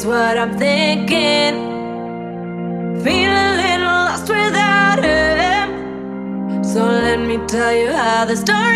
is what I'm thinking. Feel a little lost without him. So let me tell you how the story.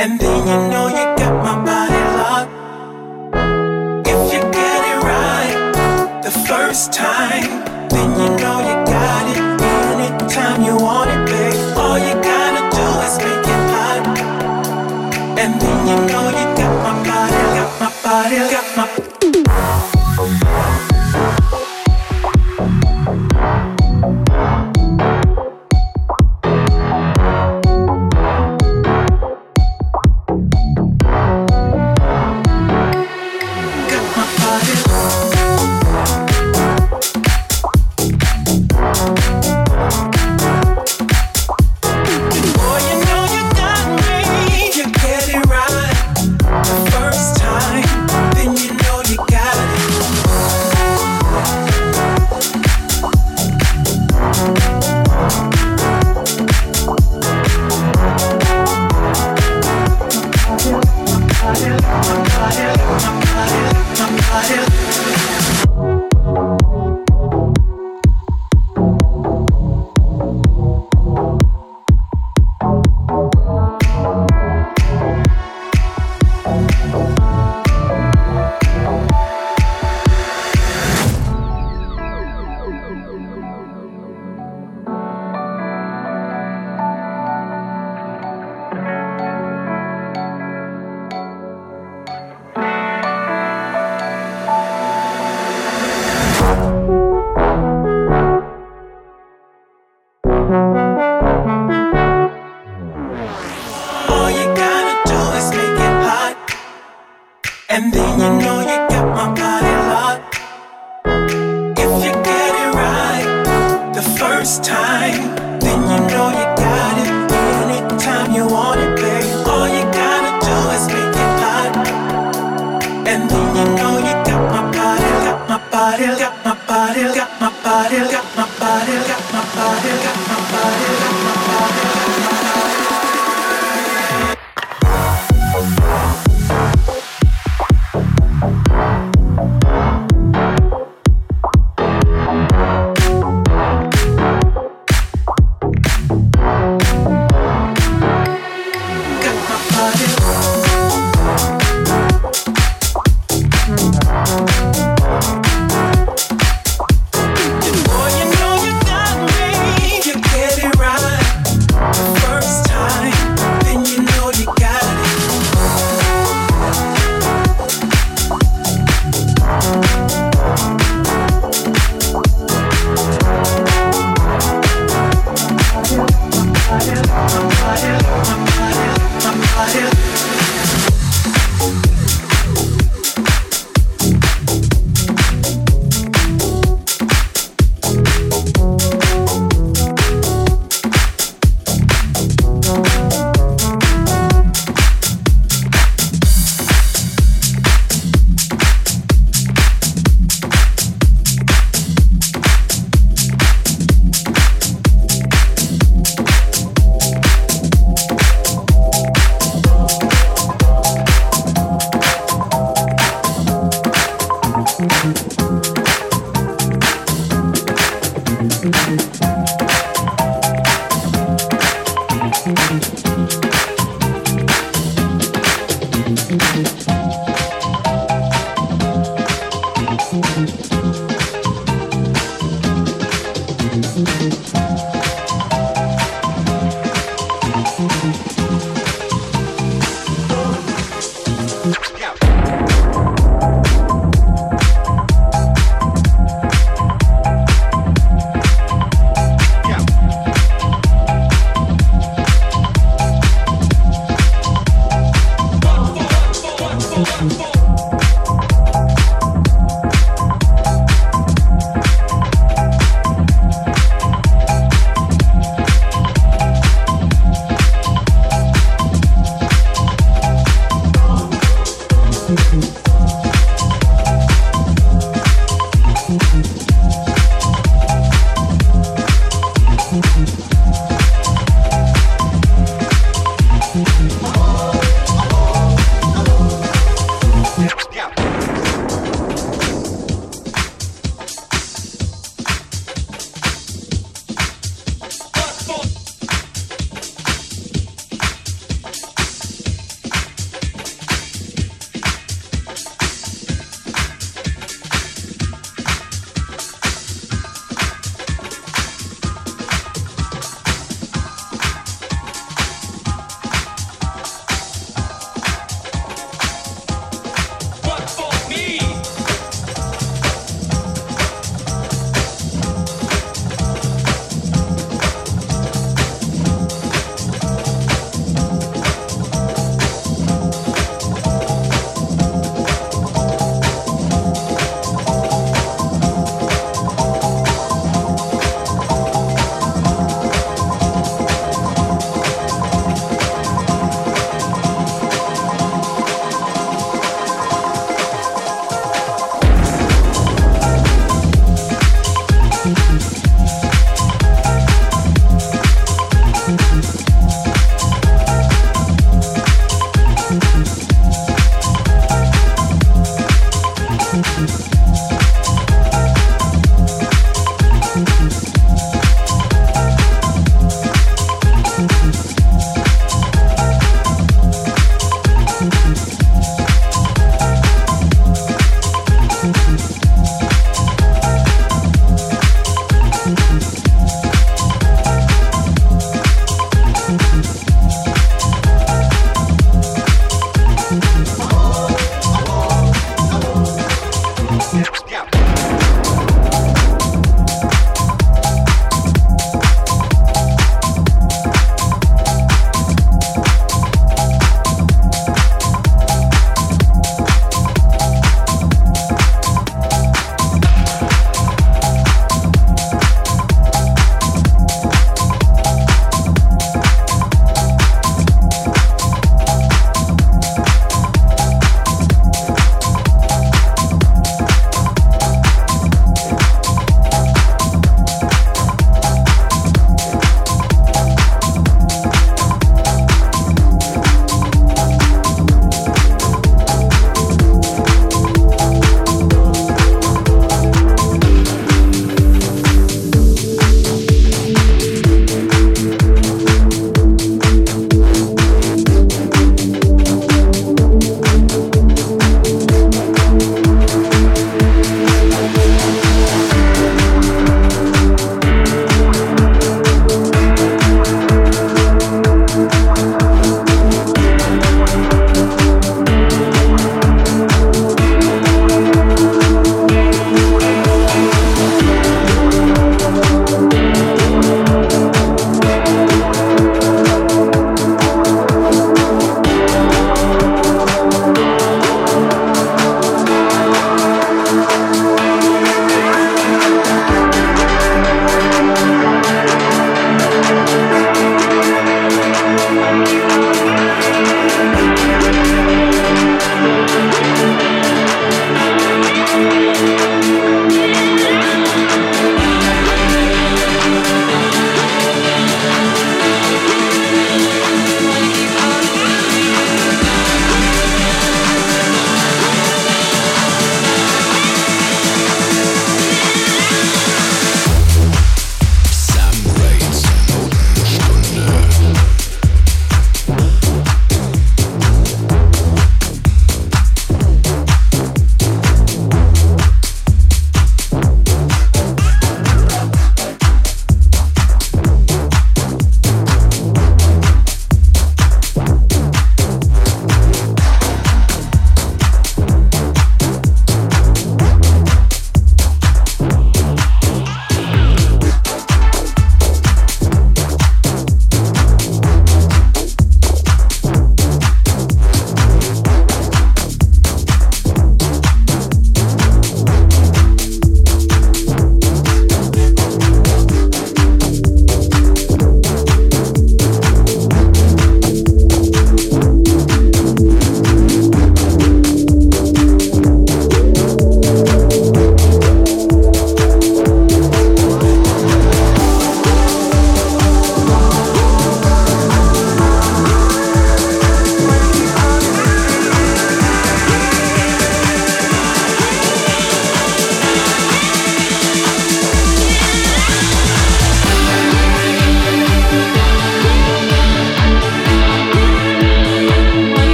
And then you know you got my body locked. If you get it right the first time, then you know you got it. Anytime you want it, babe, all you gotta do is make it hot. And then you know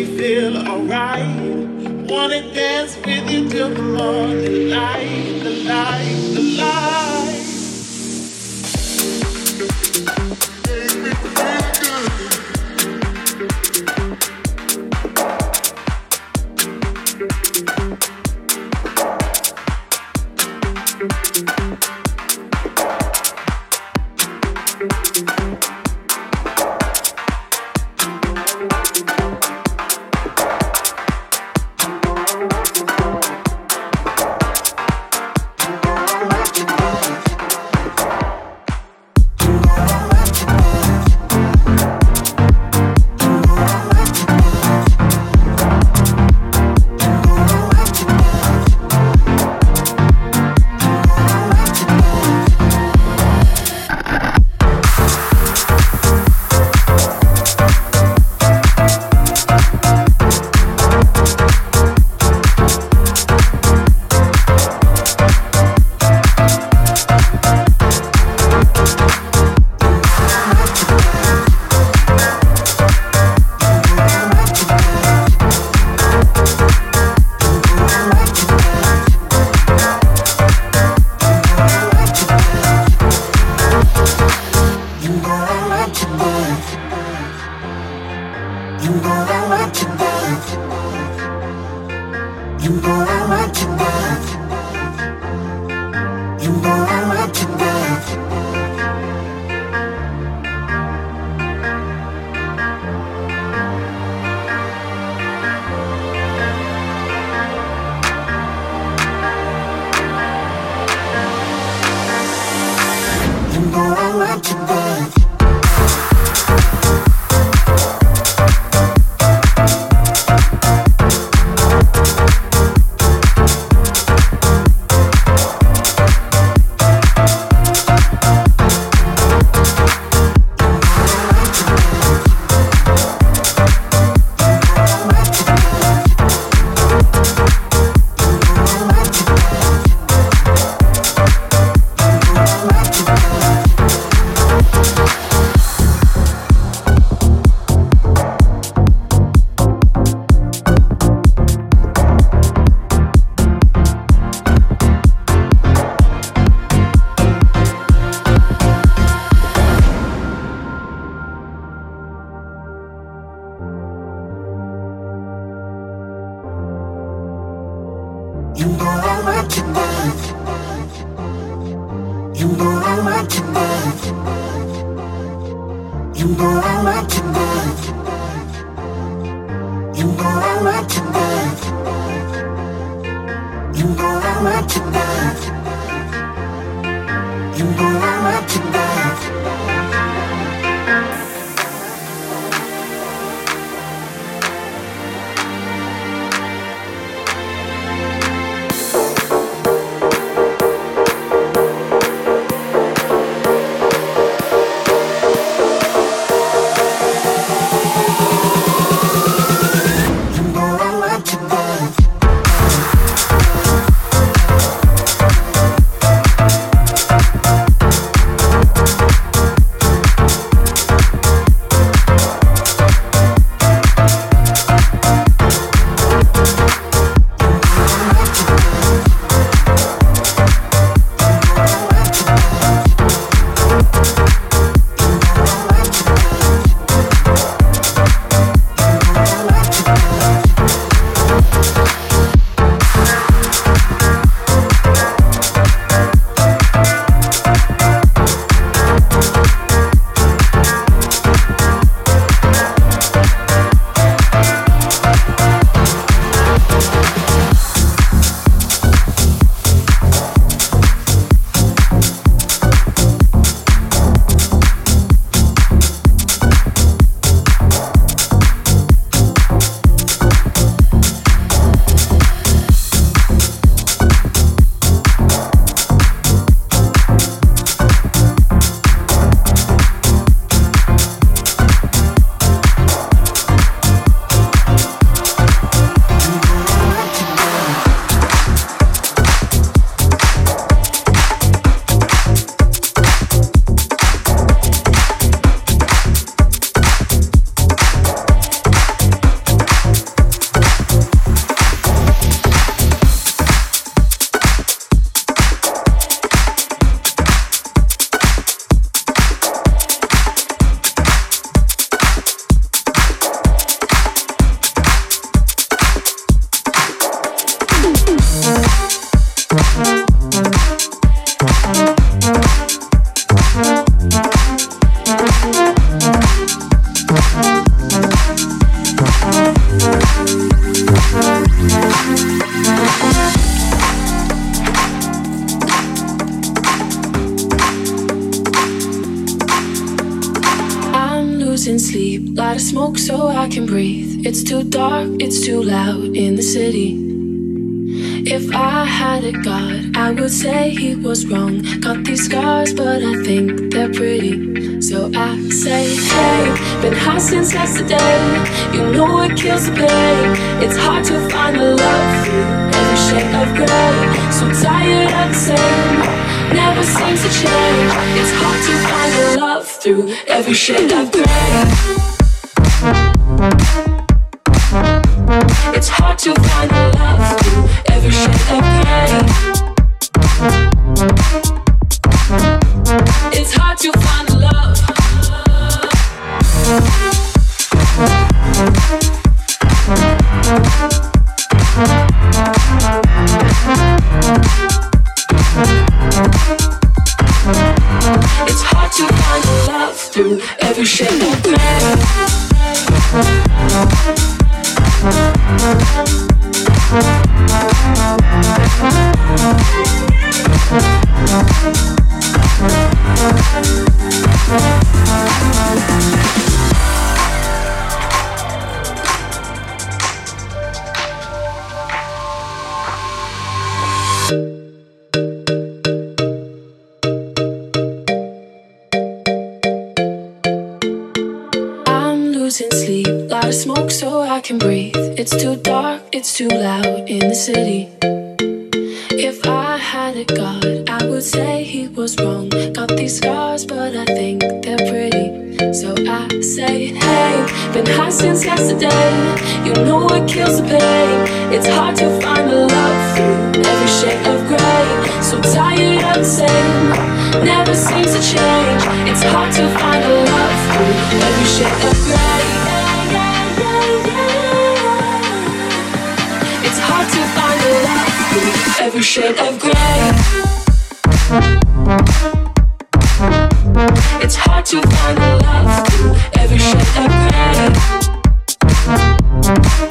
me feel alright. Wanna dance with you till the morning light, the light. Been high since yesterday. You know it kills the pain. It's hard to find the love through every shade of gray. So tired of the same. Never seems to change. It's hard to find the love through every shade of gray. It's hard to find the love through every shade of gray. It's hard to find a love to every shade of gray.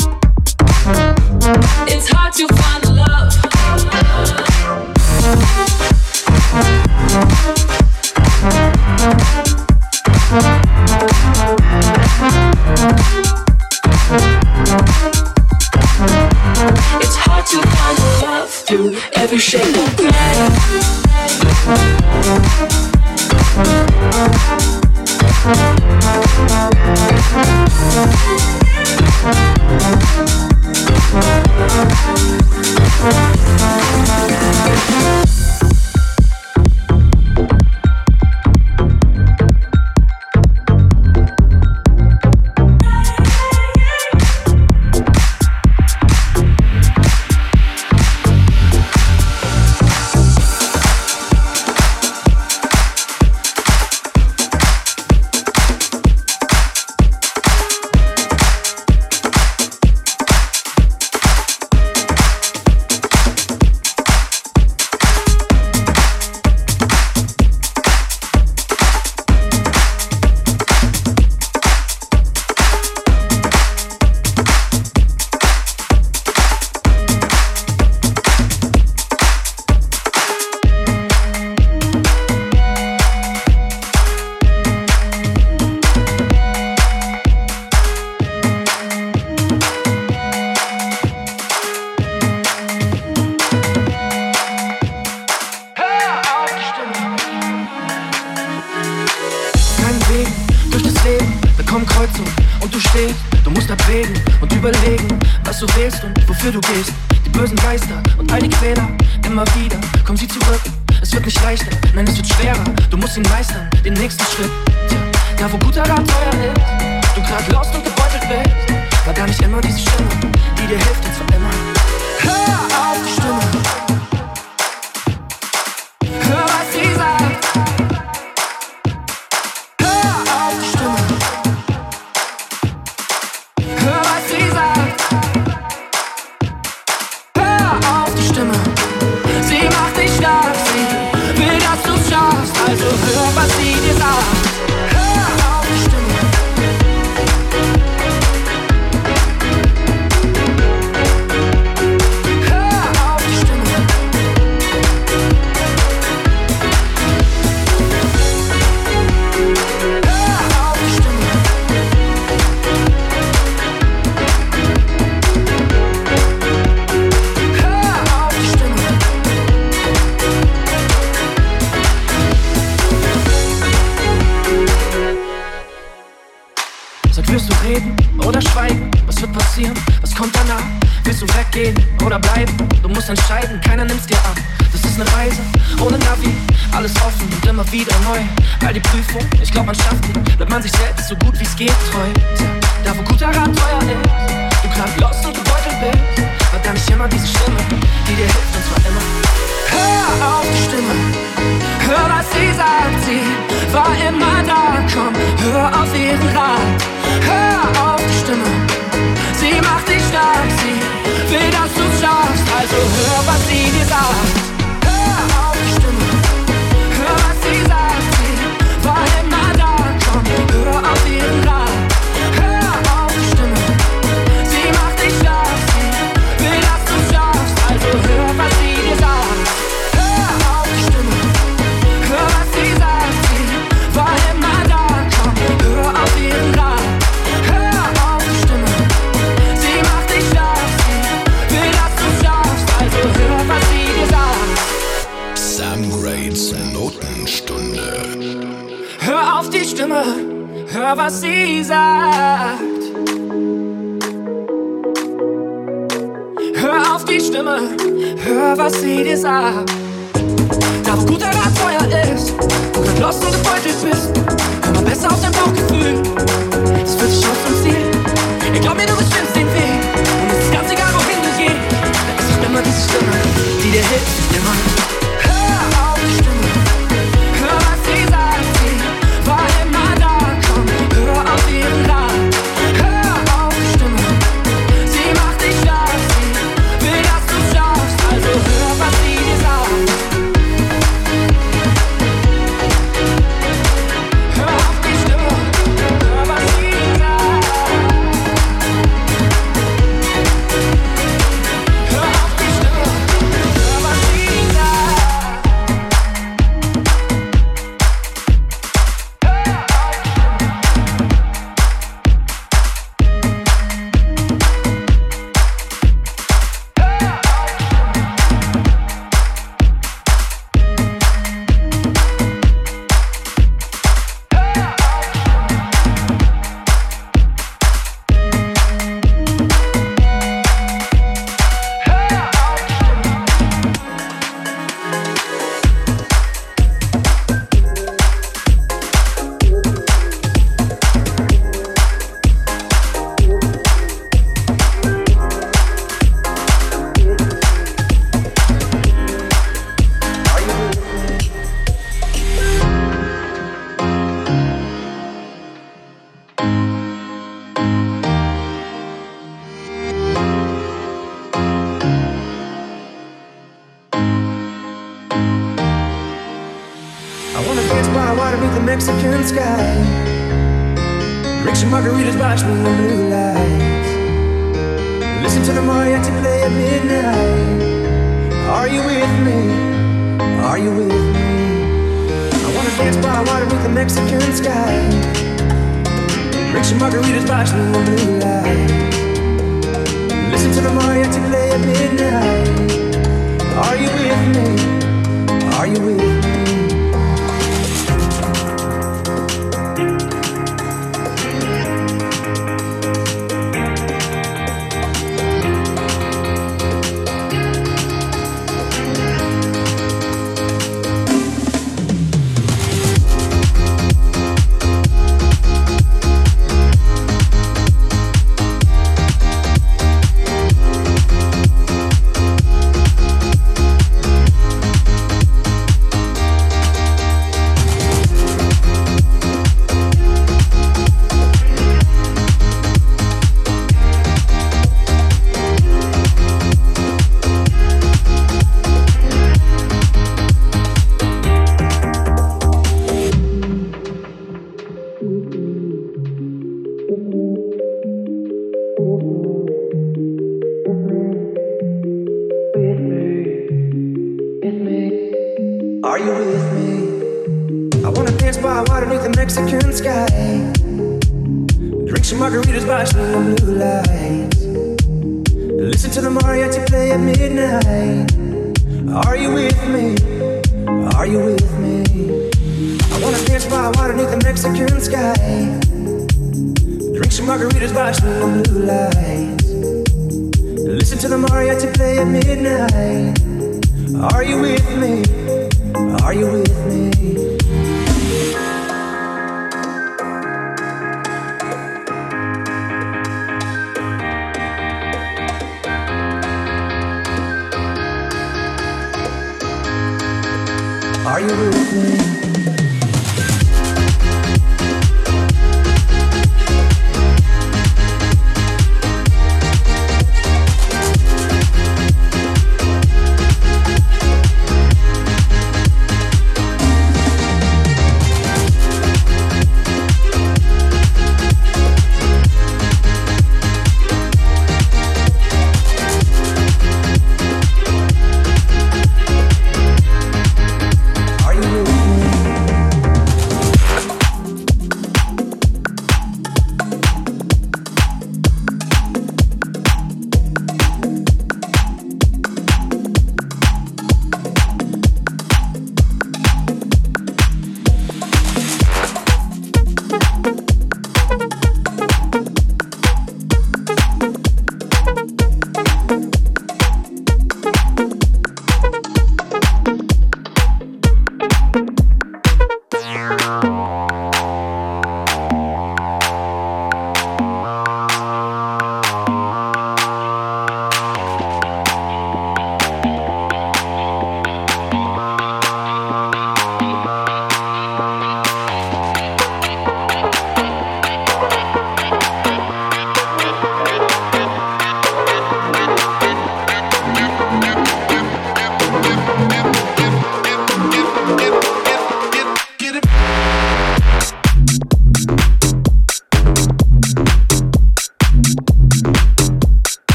du stehst. Du musst abwägen und überlegen, was du willst und wofür du gehst. Die bösen Geister und all die Quäler, immer wieder kommen sie zurück. Es wird nicht leichter, nein, es wird schwerer. Du musst ihn meistern, den nächsten Schritt. Tja, da wo guter Rat teuer ist, du gerade lost und gebeutelt bist, war gar nicht immer diese Stimme, die dir hilft, zu immer.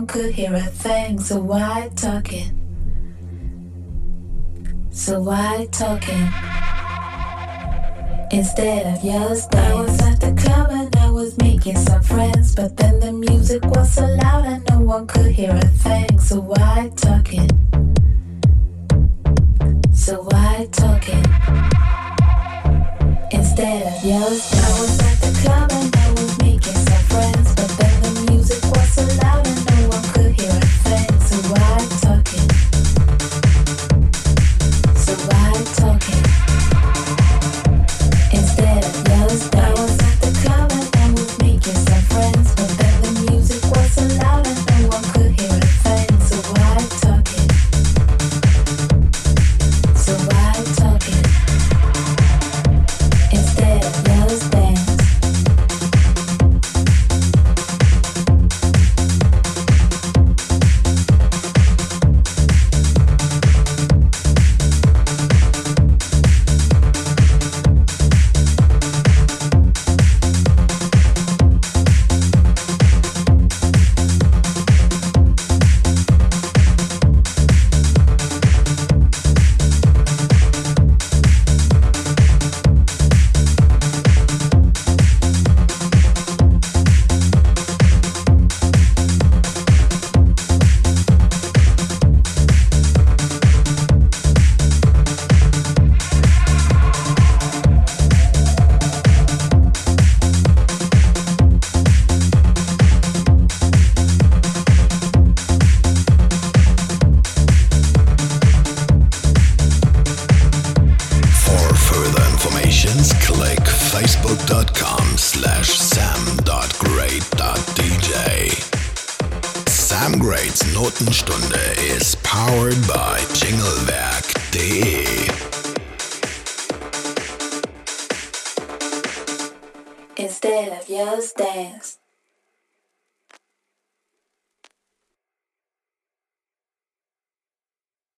one could hear a thing, so why talking? So why talking? Instead of your stuff. I was at the club and I was making some friends, but then the music was so loud and no one could hear a thing, so why talking? So why talking? Instead of your stuff.